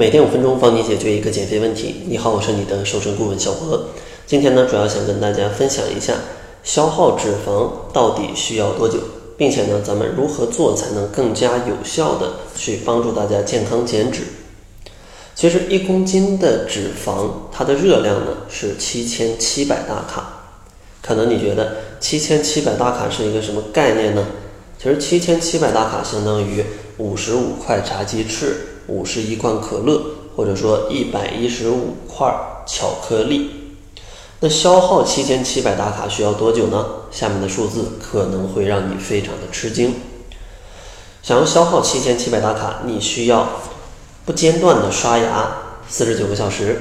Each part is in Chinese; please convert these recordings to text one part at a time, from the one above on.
每天五分钟，帮你解决一个减肥问题。你好，我是你的瘦身顾问小博。今天呢，主要想跟大家分享一下消耗脂肪到底需要多久，并且呢，咱们如何做才能更加有效的去帮助大家健康减脂。其实一公斤的脂肪，它的热量呢是七千七百大卡。可能你觉得七千七百大卡是一个什么概念呢？其实七千七百大卡相当于五十五块炸鸡翅、五十一罐可乐，或者说一百一十五块巧克力。那消耗七千七百大卡需要多久呢？下面的数字可能会让你非常的吃惊。想要消耗七千七百大卡，你需要不间断的刷牙四十九个小时，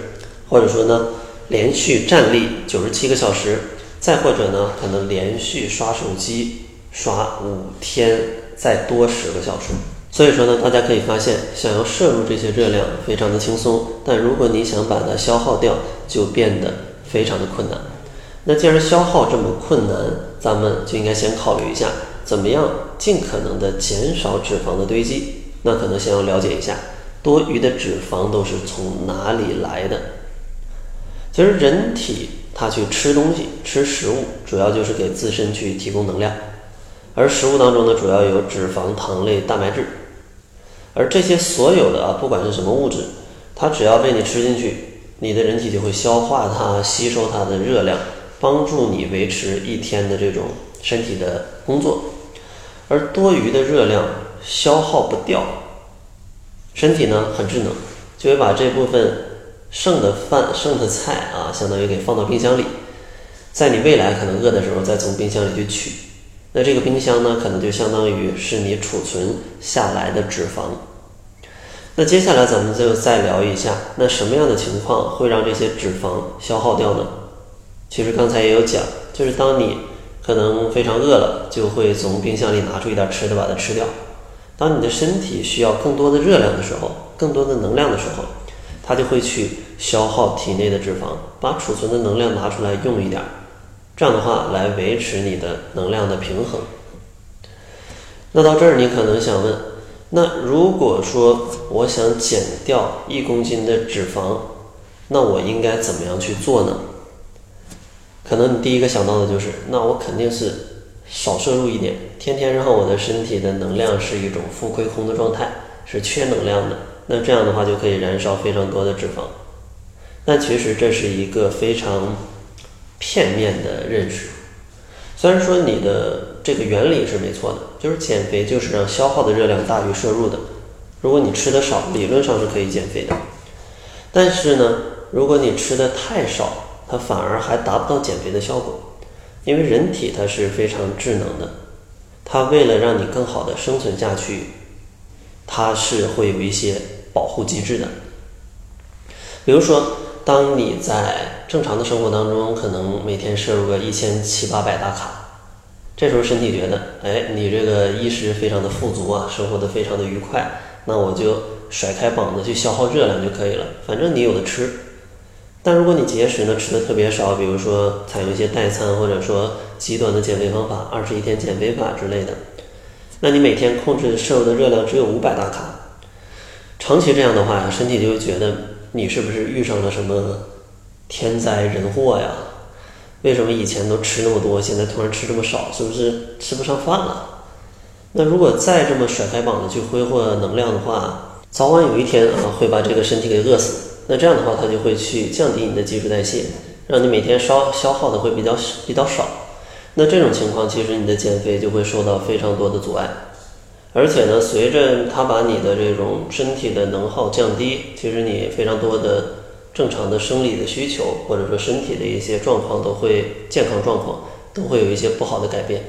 或者说呢，连续站立九十七个小时，再或者呢，可能连续刷手机。刷五天再多十个小时，所以说呢，大家可以发现，想要摄入这些热量非常的轻松，但如果你想把它消耗掉，就变得非常的困难。那既然消耗这么困难，咱们就应该先考虑一下，怎么样尽可能的减少脂肪的堆积。那可能先要了解一下，多余的脂肪都是从哪里来的？其实人体它去吃东西、吃食物，主要就是给自身去提供能量。而食物当中呢，主要有脂肪、糖类、蛋白质，而这些所有的啊，不管是什么物质，它只要被你吃进去，你的人体就会消化它、吸收它的热量，帮助你维持一天的这种身体的工作。而多余的热量消耗不掉，身体呢很智能，就会把这部分剩的饭、剩的菜啊，相当于给放到冰箱里，在你未来可能饿的时候，再从冰箱里去取。那这个冰箱呢，可能就相当于是你储存下来的脂肪。那接下来咱们就再聊一下，那什么样的情况会让这些脂肪消耗掉呢？其实刚才也有讲，就是当你可能非常饿了，就会从冰箱里拿出一点吃的把它吃掉。当你的身体需要更多的热量的时候，更多的能量的时候，它就会去消耗体内的脂肪，把储存的能量拿出来用一点。这样的话来维持你的能量的平衡。那到这儿你可能想问，那如果说我想减掉一公斤的脂肪，那我应该怎么样去做呢？可能你第一个想到的就是，那我肯定是少摄入一点，天天让我的身体的能量是一种负亏空的状态，是缺能量的。那这样的话就可以燃烧非常多的脂肪。但其实这是一个非常。片面的认识，虽然说你的这个原理是没错的，就是减肥就是让消耗的热量大于摄入的。如果你吃的少，理论上是可以减肥的。但是呢，如果你吃的太少，它反而还达不到减肥的效果。因为人体它是非常智能的，它为了让你更好的生存下去，它是会有一些保护机制的。比如说，当你在正常的生活当中，可能每天摄入个一千七八百大卡，这时候身体觉得，哎，你这个衣食非常的富足啊，生活的非常的愉快，那我就甩开膀子去消耗热量就可以了，反正你有的吃。但如果你节食呢，吃的特别少，比如说采用一些代餐，或者说极端的减肥方法，二十一天减肥法之类的，那你每天控制摄入的热量只有五百大卡，长期这样的话，身体就会觉得你是不是遇上了什么？天灾人祸呀！为什么以前都吃那么多，现在突然吃这么少？是不是吃不上饭了？那如果再这么甩开膀子去挥霍能量的话，早晚有一天啊会把这个身体给饿死。那这样的话，它就会去降低你的基础代谢，让你每天烧消耗的会比较比较少。那这种情况，其实你的减肥就会受到非常多的阻碍。而且呢，随着它把你的这种身体的能耗降低，其实你非常多的。正常的生理的需求，或者说身体的一些状况，都会健康状况都会有一些不好的改变。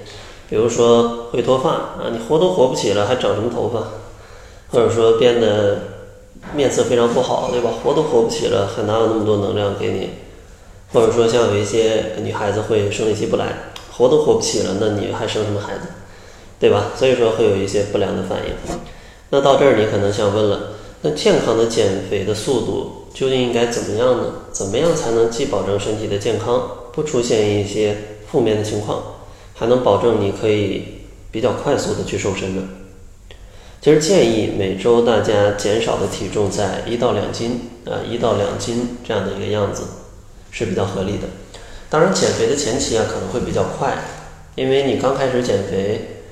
比如说会脱发啊，你活都活不起了，还长什么头发？或者说变得面色非常不好，对吧？活都活不起了，还哪有那么多能量给你？或者说像有一些女孩子会生理期不来，活都活不起了，那你还生什么孩子？对吧？所以说会有一些不良的反应。那到这儿你可能想问了，那健康的减肥的速度？究竟应该怎么样呢？怎么样才能既保证身体的健康，不出现一些负面的情况，还能保证你可以比较快速的去瘦身呢？其实建议每周大家减少的体重在一到两斤，啊，一到两斤这样的一个样子是比较合理的。当然，减肥的前期啊可能会比较快，因为你刚开始减肥，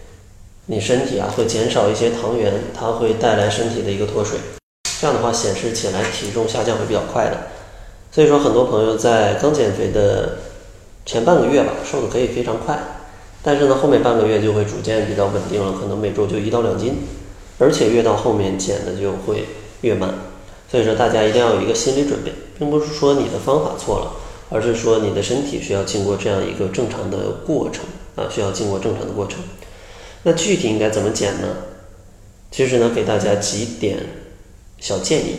你身体啊会减少一些糖原，它会带来身体的一个脱水，这样的话显示起来体重下降会比较快的。所以说，很多朋友在刚减肥的前半个月吧，瘦的可以非常快，但是呢，后面半个月就会逐渐比较稳定了，可能每周就一到两斤。而且越到后面减的就会越慢，所以说大家一定要有一个心理准备，并不是说你的方法错了，而是说你的身体需要经过这样一个正常的过程啊，需要经过正常的过程。那具体应该怎么减呢？其实呢，给大家几点小建议。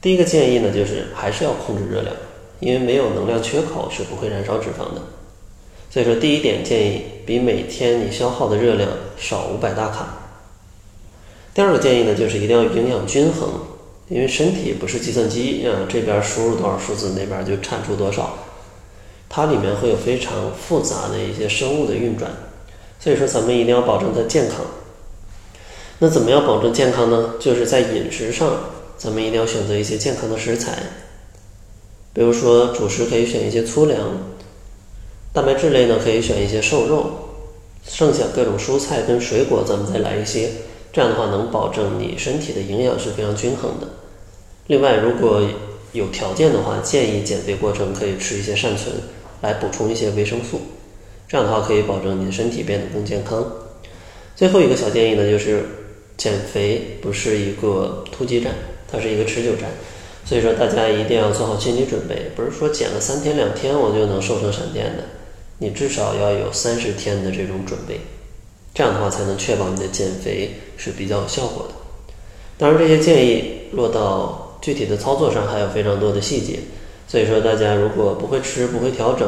第一个建议呢，就是还是要控制热量，因为没有能量缺口是不会燃烧脂肪的。所以说，第一点建议比每天你消耗的热量少五百大卡。第二个建议呢，就是一定要营养均衡，因为身体不是计算机啊，这边输入多少数字，那边就产出多少，它里面会有非常复杂的一些生物的运转，所以说咱们一定要保证它健康。那怎么样保证健康呢？就是在饮食上，咱们一定要选择一些健康的食材，比如说主食可以选一些粗粮，蛋白质类呢可以选一些瘦肉，剩下各种蔬菜跟水果咱们再来一些。这样的话能保证你身体的营养是非常均衡的。另外，如果有条件的话，建议减肥过程可以吃一些善存，来补充一些维生素。这样的话可以保证你的身体变得更健康。最后一个小建议呢，就是减肥不是一个突击战，它是一个持久战。所以说大家一定要做好心理准备，不是说减了三天两天我就能瘦成闪电的，你至少要有三十天的这种准备。这样的话才能确保你的减肥是比较有效果的。当然，这些建议落到具体的操作上还有非常多的细节，所以说大家如果不会吃、不会调整，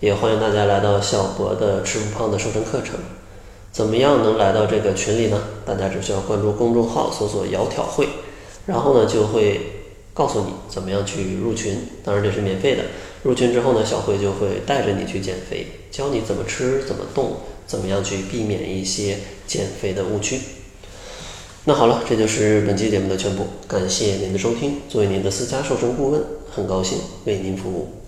也欢迎大家来到小博的吃不胖的瘦身课程。怎么样能来到这个群里呢？大家只需要关注公众号，搜索“窈窕会”，然后呢就会告诉你怎么样去入群。当然这是免费的。入群之后呢，小慧就会带着你去减肥，教你怎么吃、怎么动。怎么样去避免一些减肥的误区？那好了，这就是本期节目的全部。感谢您的收听。作为您的私家瘦身顾问，很高兴为您服务。